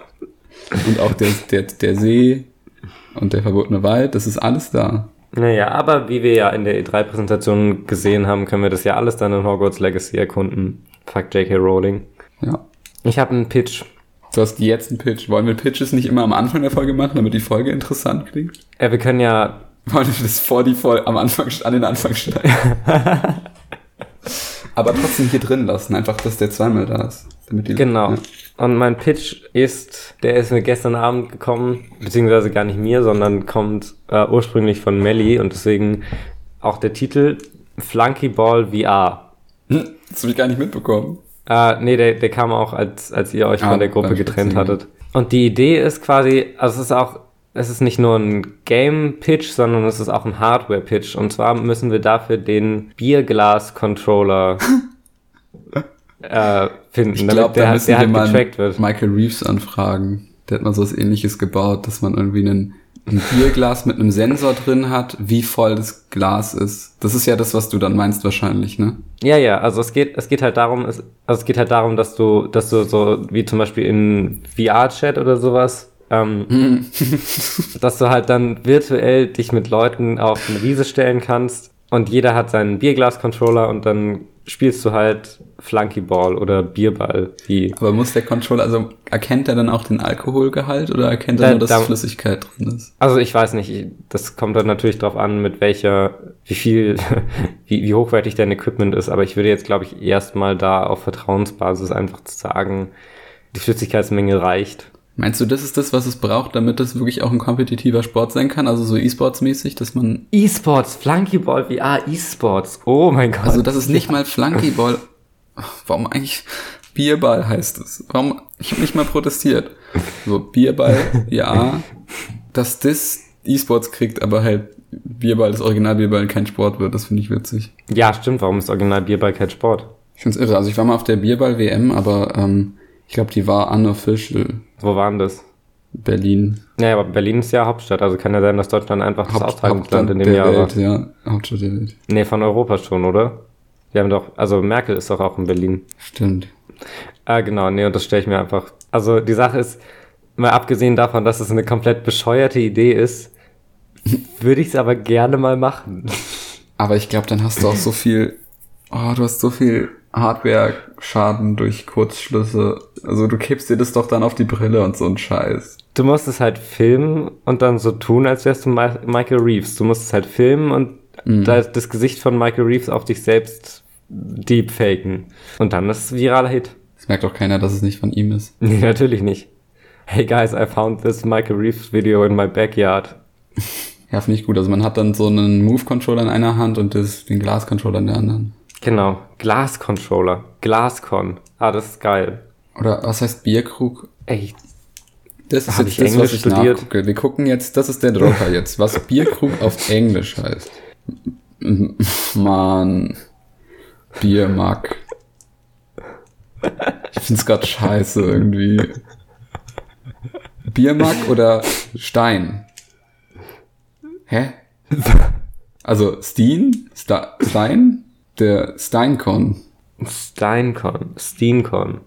Und auch der, der, der See und der verbotene Wald, das ist alles da. Naja, aber wie wir ja in der E3-Präsentation gesehen haben, können wir das ja alles dann in Hogwarts Legacy erkunden. Fuck J.K. Rowling. Ja. Ich habe einen Pitch. Du hast jetzt einen Pitch. Wollen wir Pitches nicht immer am Anfang der Folge machen, damit die Folge interessant klingt? Ja, wir können ja. Wollen wir das vor die Folge am Anfang an den Anfang schneiden? Aber trotzdem hier drin lassen, einfach, dass der zweimal da ist. Damit die, Genau. Ja. Und mein Pitch ist, der ist mir gestern Abend gekommen, beziehungsweise gar nicht mir, sondern kommt äh, ursprünglich von Melly und deswegen auch der Titel Flunky Ball VR. Hm, das habe ich gar nicht mitbekommen. Äh, nee, der, der kam auch, als, als ihr euch Ah, von der Gruppe getrennt hattet. Und die Idee ist quasi, also es ist auch, es ist nicht nur ein Game-Pitch, sondern es ist auch ein Hardware-Pitch. Und zwar müssen wir dafür den Bierglas-Controller äh, finden, Ich glaube, der, da halt- müssen der wir halt mal wird. Michael Reeves anfragen. Der hat mal so was ähnliches gebaut, dass man irgendwie einen, ein Bierglas mit einem Sensor drin hat, wie voll das Glas ist. Das ist ja das, was du dann meinst wahrscheinlich, ne? Ja, ja, also es geht, es geht halt darum, es, also es geht halt darum, dass du, dass du so, wie zum Beispiel in VR-Chat oder sowas, ähm, dass du halt dann virtuell dich mit Leuten auf eine Wiese stellen kannst und jeder hat seinen Bierglas-Controller und dann spielst du halt Flunkyball oder Bierball, wie Aber muss der Controller, also erkennt er dann auch den Alkoholgehalt oder erkennt er Da- nur, dass da- Flüssigkeit drin ist? Also ich weiß nicht, ich- das kommt dann natürlich drauf an, mit welcher, wie viel, wie, wie hochwertig dein Equipment ist, aber ich würde jetzt, glaube ich, erstmal da auf Vertrauensbasis einfach sagen, die Flüssigkeitsmenge reicht. Meinst du, das ist das, was es braucht, damit das wirklich auch ein kompetitiver Sport sein kann? Also so E-Sports-mäßig, dass man, E-Sports, Flunkyball VR, E-Sports, oh mein Gott. also das ist nicht mal Flunkyball. Warum eigentlich Bierball heißt es? Warum? Ich habe nicht mal protestiert. So Bierball, ja, dass das E-Sports kriegt, aber halt Bierball, das Original Bierball kein Sport wird, das finde ich witzig. Ja, stimmt, warum ist Original Bierball kein Sport? Ich find's irre. Also ich war mal auf der Bierball-WM, aber ähm, ich glaube, die war unofficial. Wo waren das? Berlin. Naja, aber Berlin ist ja Hauptstadt, also kann ja sein, dass Deutschland einfach das Austragungsland in dem der Jahr war. Welt, ja. Hauptstadt der Welt. Nee, von Europa schon, oder? Wir haben doch, also Merkel ist doch auch in Berlin. Stimmt. Ah, genau, nee, und das stelle ich mir einfach. Also die Sache ist, mal abgesehen davon, dass es eine komplett bescheuerte Idee ist, würde ich es aber gerne mal machen. Aber ich glaube, dann hast du auch so viel, oh, du hast so viel Hardware-Schaden durch Kurzschlüsse. Also du kippst dir das doch dann auf die Brille und so ein Scheiß. Du musst es halt filmen und dann so tun, als wärst du Mi Michael Reeves. Du musst es halt filmen und da das Gesicht von Michael Reeves auf dich selbst deepfaken. Und dann ist es viraler Hit. Das merkt doch keiner, dass es nicht von ihm ist. Nee, natürlich nicht. Hey guys, I found this Michael Reeves video in my backyard. Ja, finde ich gut. Also man hat dann so einen Move-Controller in einer Hand und das, den Glas-Controller in der anderen. Genau. Glas-Controller. Glascon. Ah, das ist geil. Oder was heißt Bierkrug? Ey, Das ist jetzt das, Englisch was ich studiert? nachgucke. Wir gucken jetzt, das ist der Drucker jetzt, was Bierkrug auf Englisch heißt. Mann. Biermark. Ich find's grad scheiße irgendwie. Biermark oder Stein? Hä? Also Steen? Sta Stein? Der Steincon. Steincon. Steencon.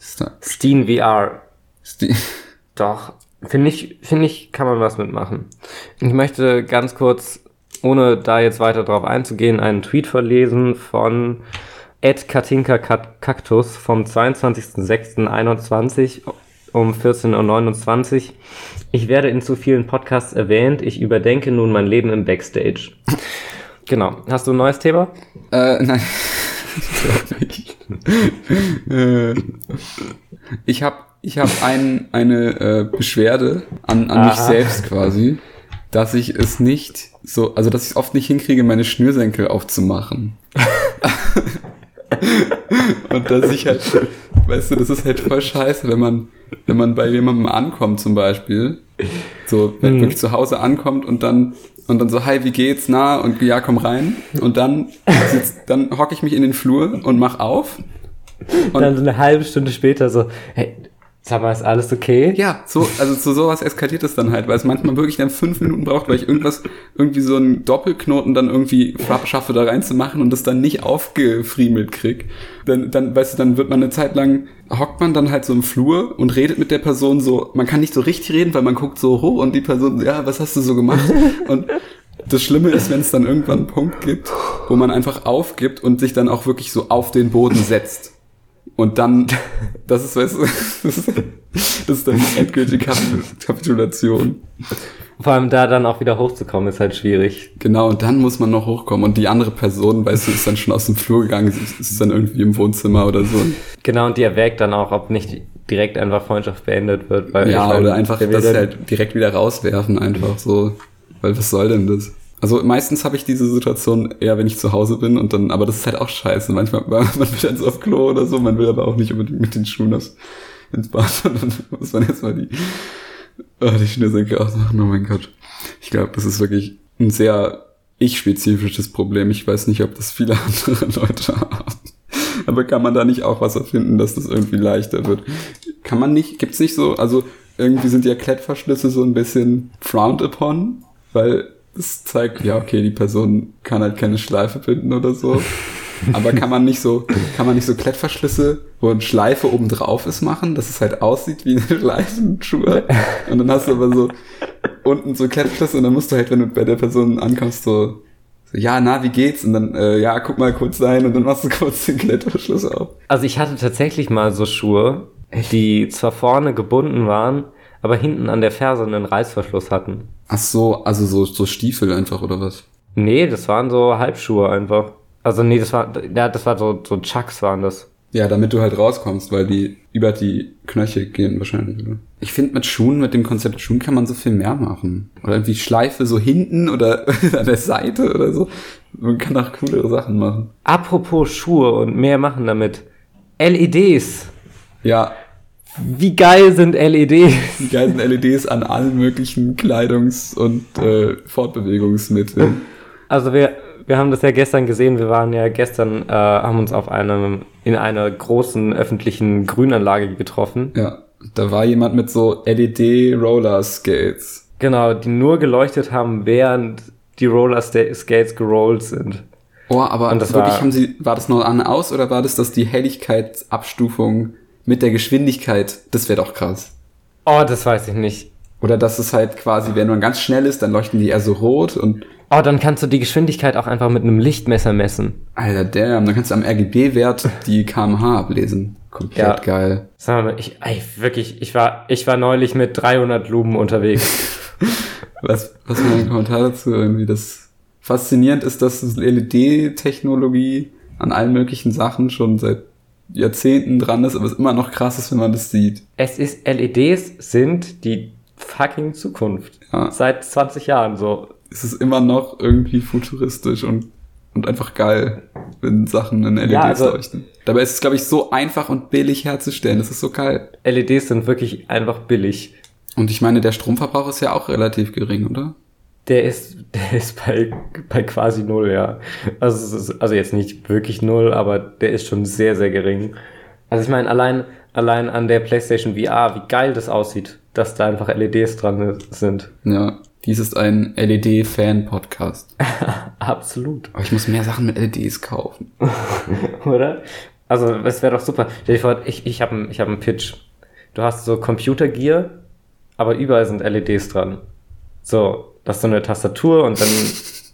Sta Steen VR. Steen. Doch. Finde ich, finde ich, kann man was mitmachen. Ich möchte ganz kurz, ohne da jetzt weiter drauf einzugehen, einen Tweet verlesen von Ed Katinka Kat- Kaktus vom 22.06.21 um 14.29 Uhr. Ich werde in zu vielen Podcasts erwähnt. Ich überdenke nun mein Leben im Backstage. Genau. Hast du ein neues Thema? Äh, nein. Ich. Äh, ich habe ich hab ein, eine äh, Beschwerde an, an mich selbst quasi, dass ich es nicht so, also dass ich es oft nicht hinkriege, meine Schnürsenkel aufzumachen. Und dass ich halt, weißt du, das ist halt voll scheiße, wenn man, wenn man bei jemandem ankommt zum Beispiel, so, wenn Mhm. wirklich zu Hause ankommt und dann, und dann so, hi, wie geht's, na, und ja, komm rein. Und dann, sitzt, dann hocke ich mich in den Flur und mach auf. Und dann so eine halbe Stunde später so, hey, Sag mal, ist alles okay? Ja, so, also zu sowas eskaliert es dann halt, weil es manchmal wirklich dann fünf Minuten braucht, weil ich irgendwas, irgendwie so einen Doppelknoten dann irgendwie schaffe, da reinzumachen und das dann nicht aufgefriemelt krieg. Dann, dann, weißt du, dann wird man eine Zeit lang, hockt man dann halt so im Flur und redet mit der Person so, man kann nicht so richtig reden, weil man guckt so hoch und die Person, ja, was hast du so gemacht? Und das Schlimme ist, wenn es dann irgendwann einen Punkt gibt, wo man einfach aufgibt und sich dann auch wirklich so auf den Boden setzt. Und dann, das ist, weißt du, das ist, das ist dann die endgültige Kapitulation. Vor allem da dann auch wieder hochzukommen, ist halt schwierig. Genau, und dann muss man noch hochkommen. Und die andere Person, weißt du, ist dann schon aus dem Flur gegangen, ist, ist dann irgendwie im Wohnzimmer oder so. Genau, und die erwägt dann auch, ob nicht direkt einfach Freundschaft beendet wird. Weil ja, oder einfach das halt direkt wieder rauswerfen, einfach so. Weil was soll denn das? Also meistens habe ich diese Situation eher, wenn ich zu Hause bin und dann, aber das ist halt auch scheiße. Manchmal, man will dann so auf Klo oder so, man will aber auch nicht unbedingt mit den Schuhen aus, ins Bad dann muss man jetzt mal die, oh, die Schnürsenkel ausmachen. Oh mein Gott. Ich glaube, das ist wirklich ein sehr ich-spezifisches Problem. Ich weiß nicht, ob das viele andere Leute haben. Aber kann man da nicht auch was erfinden, dass das irgendwie leichter wird? Kann man nicht, gibt's nicht so, also irgendwie sind ja Klettverschlüsse so ein bisschen frowned upon, weil das zeigt, ja, okay, die Person kann halt keine Schleife binden oder so. Aber kann man nicht so, kann man nicht so Klettverschlüsse, wo eine Schleife oben drauf ist, machen, dass es halt aussieht wie eine Schleifenschuhe. Und dann hast du aber so unten so Klettverschlüsse und dann musst du halt, wenn du bei der Person ankommst, so, so ja, na, wie geht's? Und dann, äh, ja, guck mal kurz rein und dann machst du kurz den Klettverschluss auf. Also ich hatte tatsächlich mal so Schuhe, die zwar vorne gebunden waren, aber hinten an der Ferse einen Reißverschluss hatten. Ach so, also so, so Stiefel einfach oder was? Nee, das waren so Halbschuhe einfach. Also nee, das war, ja, das war so, so Chucks waren das. Ja, damit du halt rauskommst, weil die über die Knöchel gehen wahrscheinlich, oder? Ich finde mit Schuhen, mit dem Konzept Schuhen kann man so viel mehr machen. Oder irgendwie Schleife so hinten oder an der Seite oder so. Man kann auch coolere Sachen machen. Apropos Schuhe und mehr machen damit. LEDs. Ja, wie geil sind LEDs? Wie geil sind LEDs an allen möglichen Kleidungs- und äh, Fortbewegungsmitteln? Also wir, wir haben das ja gestern gesehen. Wir waren ja gestern, äh, haben uns auf einem, in einer großen öffentlichen Grünanlage getroffen. Ja, da war jemand mit so LED-Roller-Skates. Genau, die nur geleuchtet haben, während die Roller-Skates gerollt sind. Oh, aber und das wirklich war, haben sie, war das nur an aus oder war das, dass die Helligkeitsabstufung mit der Geschwindigkeit, das wäre doch krass. Oh, das weiß ich nicht. Oder dass es halt quasi, wenn man ganz schnell ist, dann leuchten die eher so rot und. Oh, dann kannst du die Geschwindigkeit auch einfach mit einem Lichtmesser messen. Alter, damn, dann kannst du am RGB-Wert die kmh ablesen. Komplett ja. geil. Sag mal, ich, ey, wirklich, ich war, ich war neulich mit 300 Lumen unterwegs. was, was mein Kommentar dazu irgendwie, das faszinierend ist, dass LED-Technologie an allen möglichen Sachen schon seit Jahrzehnten dran ist, aber es immer noch krass ist, wenn man das sieht. Es ist, LEDs sind die fucking Zukunft. Ja. Seit 20 Jahren so. Es ist immer noch irgendwie futuristisch und, und einfach geil, wenn Sachen in LEDs ja, also, leuchten. Dabei ist es, glaube ich, so einfach und billig herzustellen. Das ist so geil. LEDs sind wirklich einfach billig. Und ich meine, der Stromverbrauch ist ja auch relativ gering, oder? Der ist, der ist bei, bei quasi null, ja. Also, ist, also jetzt nicht wirklich null, aber der ist schon sehr, sehr gering. Also ich meine, allein, allein an der PlayStation VR, wie geil das aussieht, dass da einfach LEDs dran sind. Ja, dies ist ein LED-Fan-Podcast. Absolut. Aber ich muss mehr Sachen mit LEDs kaufen. Oder? Also, es wäre doch super. Ich, ich habe ich hab einen Pitch. Du hast so Computergear, aber überall sind LEDs dran. So, das ist so eine Tastatur und dann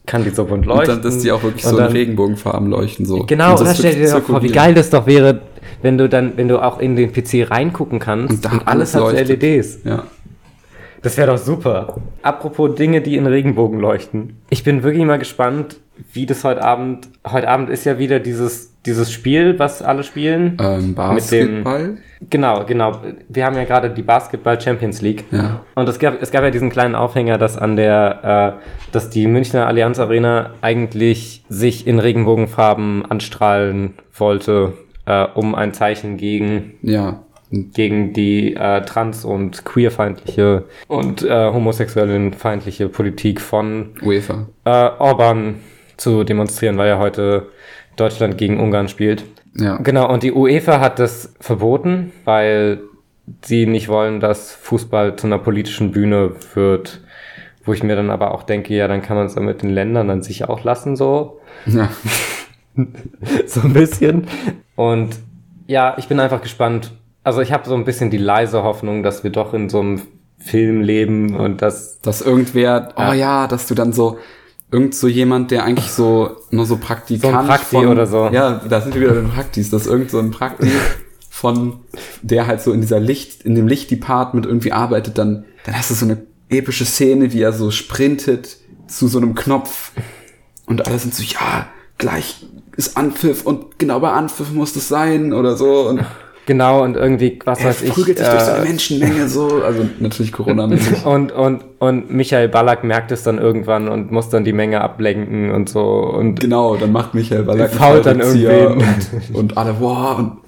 kann die so bunt leuchten. Und dann, dass die auch wirklich so dann, in Regenbogenfarben leuchten, so. Genau, und, das stell dir vor, wie geil das doch wäre, wenn du dann, wenn du auch in den PC reingucken kannst und, und alles, alles hat LEDs. Ja. Das wäre doch super. Apropos Dinge, die in Regenbogen leuchten. Ich bin wirklich mal gespannt, wie das heute Abend, heute Abend ist ja wieder dieses dieses Spiel, was alle spielen. Ähm, Basketball? Dem, genau, genau. Wir haben ja gerade die Basketball Champions League. Ja. Und es gab, es gab ja diesen kleinen Aufhänger, dass an der, äh, dass die Münchner Allianz Arena eigentlich sich in Regenbogenfarben anstrahlen wollte, äh, um ein Zeichen gegen, ja. gegen die äh, trans- und queerfeindliche und äh, homosexuellenfeindliche Politik von UEFA. Äh, Orban zu demonstrieren, weil er heute Deutschland gegen Ungarn spielt. Ja. Genau, und die UEFA hat das verboten, weil sie nicht wollen, dass Fußball zu einer politischen Bühne wird, wo ich mir dann aber auch denke, ja, dann kann man es mit den Ländern an sich auch lassen, so. Ja. so ein bisschen. Und ja, ich bin einfach gespannt. Also ich habe so ein bisschen die leise Hoffnung, dass wir doch in so einem Film leben und dass... Dass irgendwer, oh ja, dass du dann so irgend so jemand, der eigentlich so nur so Praktikant so ein Prakti von, oder so. Ja, da sind wir wieder den Praktis, dass irgend so ein Prakti von der halt so in dieser Licht, in dem Lichtdepartment irgendwie arbeitet, dann, dann hast du so eine epische Szene, wie er so sprintet zu so einem Knopf und alle sind so, ja, gleich ist Anpfiff und genau bei Anpfiff muss das sein oder so und Genau, und irgendwie, was er weiß ich. prügelt sich äh, durch so eine Menschenmenge so, also natürlich Corona-mäßig. und, und, und Michael Ballack merkt es dann irgendwann und muss dann die Menge ablenken und so. Und genau, dann macht Michael Ballack fault dann irgendwie und, und alle, wow. Und,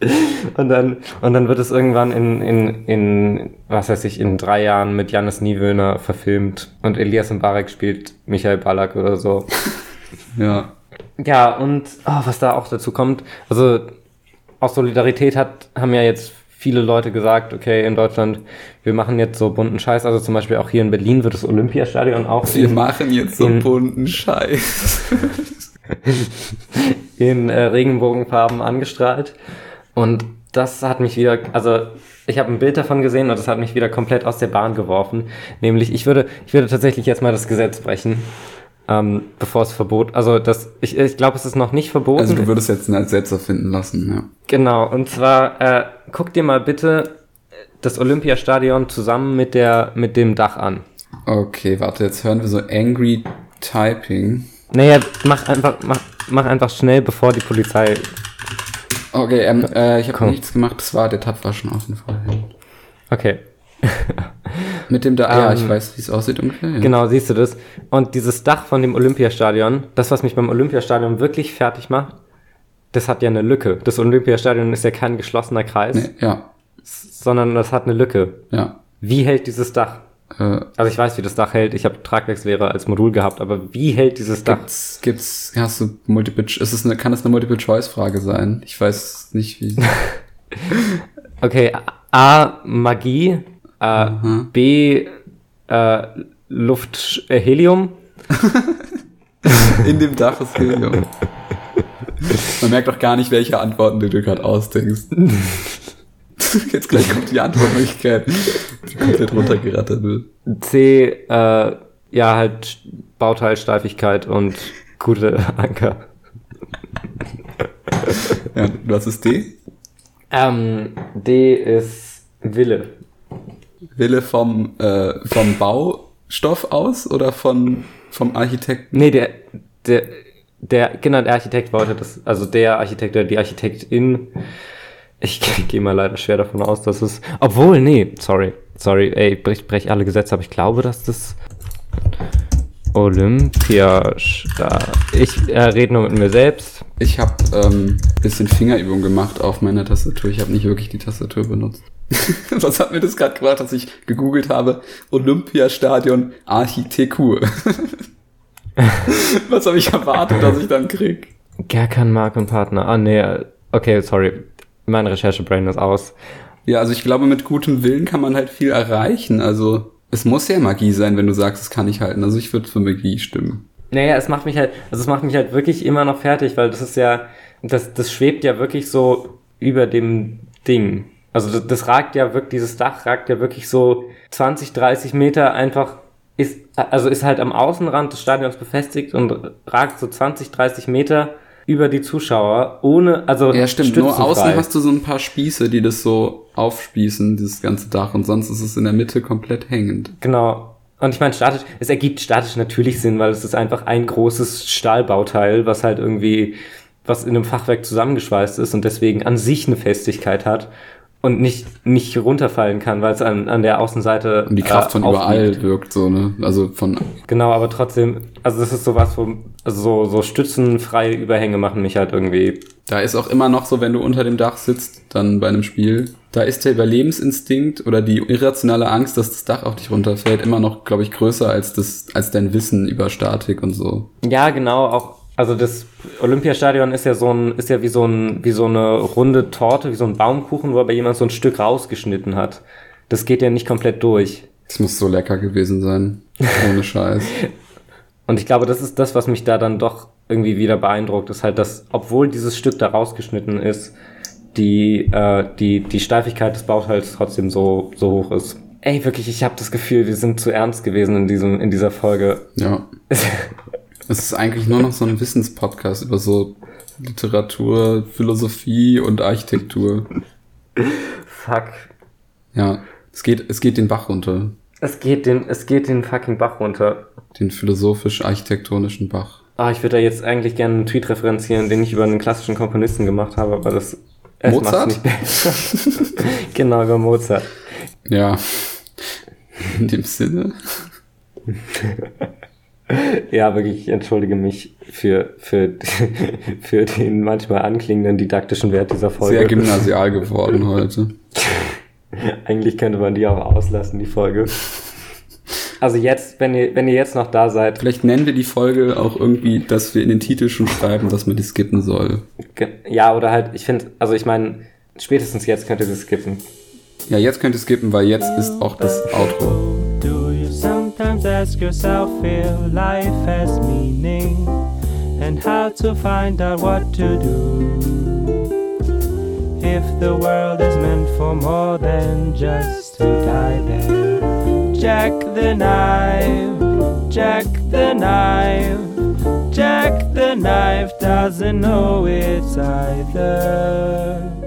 und dann, und dann wird es irgendwann in, in, in, was weiß ich, in drei Jahren mit Janis Niewöhner verfilmt und Elias Mbarek spielt Michael Ballack oder so. ja. Ja, und oh, was da auch dazu kommt, also aus Solidarität hat, haben ja jetzt viele Leute gesagt, okay, in Deutschland, wir machen jetzt so bunten Scheiß. Also zum Beispiel auch hier in Berlin wird das Olympiastadion auch. Wir in, machen jetzt so in, bunten Scheiß. in äh, Regenbogenfarben angestrahlt. Und das hat mich wieder, also ich habe ein Bild davon gesehen und das hat mich wieder komplett aus der Bahn geworfen. Nämlich, ich würde, ich würde tatsächlich jetzt mal das Gesetz brechen ähm, bevor es verbot. Also das, ich, ich glaube, es ist noch nicht verboten. Also du würdest jetzt einen Setzer finden lassen, ja. Genau, und zwar äh, guck dir mal bitte das Olympiastadion zusammen mit der mit dem Dach an. Okay, warte, jetzt hören wir so Angry Typing. Naja, mach einfach, mach, mach einfach schnell, bevor die Polizei. Okay, ähm, äh, ich habe nichts gemacht, das war der Tab war schon offen vorhin. Okay. Mit dem Dach, ähm, ja, ich ähm, weiß, wie es aussieht ungefähr. Ja. Genau, siehst du das. Und dieses Dach von dem Olympiastadion, das, was mich beim Olympiastadion wirklich fertig macht, das hat ja eine Lücke. Das Olympiastadion ist ja kein geschlossener Kreis. Nee, ja. Sondern das hat eine Lücke. Ja. Wie hält dieses Dach? Äh, also ich weiß, wie das Dach hält. Ich habe Tragwerkslehre als Modul gehabt, aber wie hält dieses Dach? Gibt's, gibt's hast du Multiple, ist es eine, kann es eine Multiple-Choice-Frage sein? Ich weiß nicht, wie. okay, A, Magie, äh, mhm. B, äh, Luft, äh, Helium. In dem Dach ist Helium. Man merkt auch gar nicht, welche Antworten du dir gerade ausdenkst. Jetzt gleich kommt die Antwortmöglichkeit, die komplett runtergerattert wird. C, äh, ja, halt Bauteilsteifigkeit und gute Anker. Ja, was ist D? Ähm, D ist Wille. Wille vom, äh, vom Baustoff aus oder von, vom Architekten? Nee, der, der, der, genau, der Architekt wollte das, also der Architekt oder die Architektin, ich gehe mal leider schwer davon aus, dass es, obwohl, nee, sorry, sorry, ey, ich brech, brech alle Gesetze, aber ich glaube, dass das Olympia, ich äh, rede nur mit mir selbst. Ich habe ähm, bisschen Fingerübung gemacht auf meiner Tastatur, ich habe nicht wirklich die Tastatur benutzt. Was hat mir das gerade gebracht, dass ich gegoogelt habe? Olympiastadion Architektur. Was habe ich erwartet, dass ich dann krieg? Gerkan Mark und Partner. Ah, nee. Okay, sorry. Mein Recherchebrain ist aus. Ja, also ich glaube, mit gutem Willen kann man halt viel erreichen. Also es muss ja Magie sein, wenn du sagst, es kann nicht halten. Also ich würde für Magie stimmen. Naja, es macht mich halt, also es macht mich halt wirklich immer noch fertig, weil das ist ja, das, das schwebt ja wirklich so über dem Ding. Also das, das ragt ja wirklich, dieses Dach ragt ja wirklich so 20, 30 Meter einfach, ist, also ist halt am Außenrand des Stadions befestigt und ragt so 20, 30 Meter über die Zuschauer, ohne, also Ja, stimmt, nur außen hast du so ein paar Spieße, die das so aufspießen, dieses ganze Dach, und sonst ist es in der Mitte komplett hängend. Genau. Und ich meine, statisch, es ergibt statisch natürlich Sinn, weil es ist einfach ein großes Stahlbauteil, was halt irgendwie, was in einem Fachwerk zusammengeschweißt ist und deswegen an sich eine Festigkeit hat und nicht, nicht runterfallen kann, weil es an, an der Außenseite. Und die Kraft äh, von überall wirkt so, ne? Also von. Genau, aber trotzdem, also das ist sowas, wo, also so, so stützenfreie Überhänge machen mich halt irgendwie. Da ist auch immer noch so, wenn du unter dem Dach sitzt, dann bei einem Spiel, da ist der Überlebensinstinkt oder die irrationale Angst, dass das Dach auf dich runterfällt, immer noch, glaube ich, größer als das, als dein Wissen über Statik und so. Ja, genau, auch Also das Olympiastadion ist ja so ein, ist ja wie so ein, wie so eine runde Torte, wie so ein Baumkuchen, wo aber jemand so ein Stück rausgeschnitten hat. Das geht ja nicht komplett durch. Das muss so lecker gewesen sein. Ohne Scheiß. Und ich glaube, das ist das, was mich da dann doch irgendwie wieder beeindruckt, ist halt, dass, obwohl dieses Stück da rausgeschnitten ist, die, äh, die, die Steifigkeit des Bauteils trotzdem so, so hoch ist. Ey, wirklich, ich habe das Gefühl, wir sind zu ernst gewesen in, diesem, in dieser Folge. Ja. es ist eigentlich nur noch so ein Wissenspodcast über so Literatur, Philosophie und Architektur. Fuck. Ja, es geht, es geht den Bach runter. Es geht den, es geht den fucking Bach runter. Den philosophisch-architektonischen Bach. Ah, ich würde da jetzt eigentlich gerne einen Tweet referenzieren, den ich über einen klassischen Komponisten gemacht habe, aber das Mozart? nicht besser. genau, über Mozart. Ja. In dem Sinne. ja, wirklich, ich entschuldige mich für, für, für den manchmal anklingenden didaktischen Wert dieser Folge. Sehr gymnasial geworden heute. Eigentlich könnte man die auch auslassen, die Folge. Also jetzt, wenn ihr, wenn ihr jetzt noch da seid. Vielleicht nennen wir die Folge auch irgendwie, dass wir in den Titel schon schreiben, dass man die skippen soll. Ja, oder halt, ich finde, also ich meine, spätestens jetzt könnt ihr das skippen. Ja, jetzt könnt ihr skippen, weil jetzt ist auch das Outro. Ask yourself if life has meaning and how to find out what to do? If the world is meant for more than just to die there. Jack the knife, Jack the knife, Jack the knife doesn't know it's either.